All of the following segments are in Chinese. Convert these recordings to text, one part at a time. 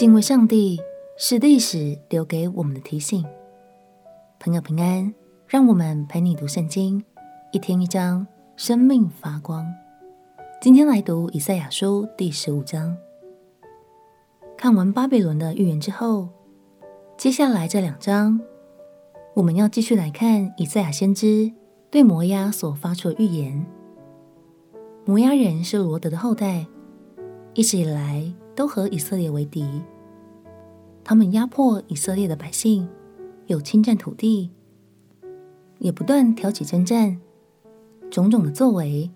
敬畏上帝是历史留给我们的提醒。朋友平安，让我们陪你读圣经，一天一章，生命发光。今天来读以赛亚书第十五章。看完巴比伦的预言之后，接下来这两章，我们要继续来看以赛亚先知对摩押所发出的预言。摩押人是罗得的后代，一直以来都和以色列为敌。他们压迫以色列的百姓，有侵占土地，也不断挑起争战，种种的作为，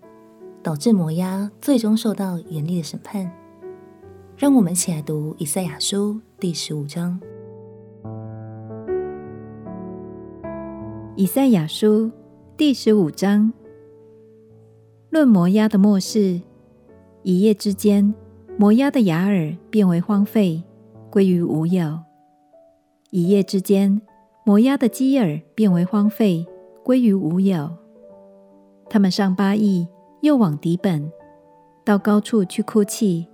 导致摩押最终受到严厉的审判。让我们一起来读以赛亚书第十五章。以赛亚书第十五章。论摩押的末世，一夜之间，摩押的雅尔变为荒废，归于无有；一夜之间，摩押的基珥变为荒废，归于无有。他们上巴益，又往底本，到高处去哭泣。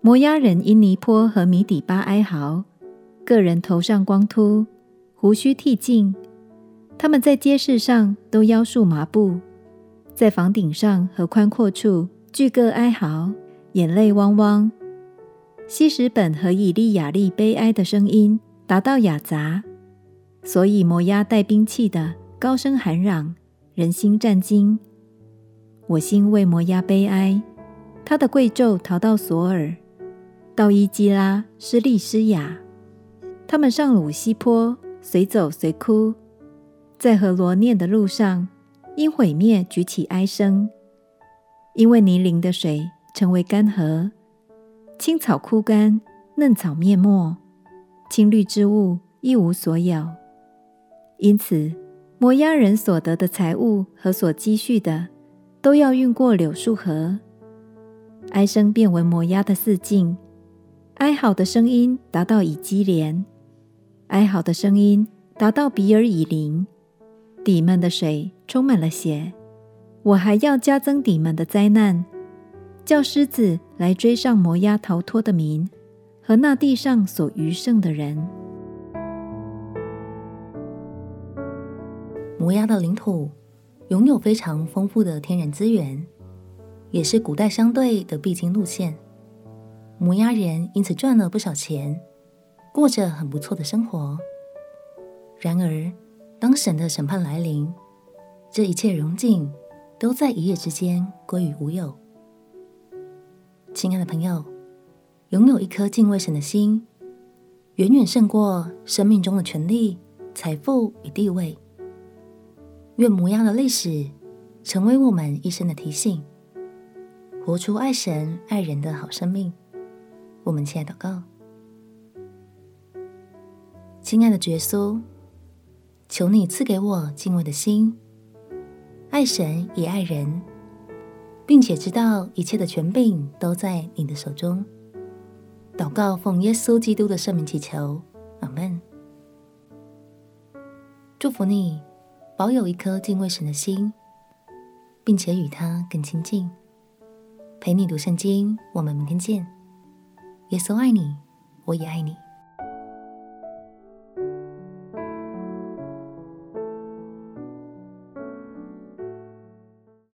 摩押人因尼坡和米底巴哀嚎，个人头上光秃，胡须剃尽。他们在街市上都腰束麻布。在房顶上和宽阔处，聚各哀嚎，眼泪汪汪。希实本和以利亚利悲哀的声音达到雅杂，所以摩押带兵器的高声喊嚷，人心战惊。我心为摩押悲哀，他的贵胄逃到索尔，到伊基拉施利施雅。他们上鲁西坡，随走随哭，在和罗念的路上。因毁灭举起哀声，因为泥泞的水成为干涸，青草枯干，嫩草灭没，青绿之物一无所有。因此，摩押人所得的财物和所积蓄的，都要运过柳树河。哀声变为摩押的四境，哀嚎的声音达到以基连，哀嚎的声音达到比尔以琳。底们的水充满了血，我还要加增底们的灾难，叫狮子来追上摩押逃脱的民和那地上所余剩的人。摩押的领土拥有非常丰富的天然资源，也是古代商队的必经路线。摩押人因此赚了不少钱，过着很不错的生活。然而，当神的审判来临，这一切荣景都在一夜之间归于无有。亲爱的朋友，拥有一颗敬畏神的心，远远胜过生命中的权力、财富与地位。愿摩押的历史成为我们一生的提醒，活出爱神爱人的好生命。我们亲爱祷告，亲爱的耶稣。求你赐给我敬畏的心，爱神也爱人，并且知道一切的权柄都在你的手中。祷告奉耶稣基督的圣名祈求，阿门。祝福你，保有一颗敬畏神的心，并且与他更亲近。陪你读圣经，我们明天见。耶稣爱你，我也爱你。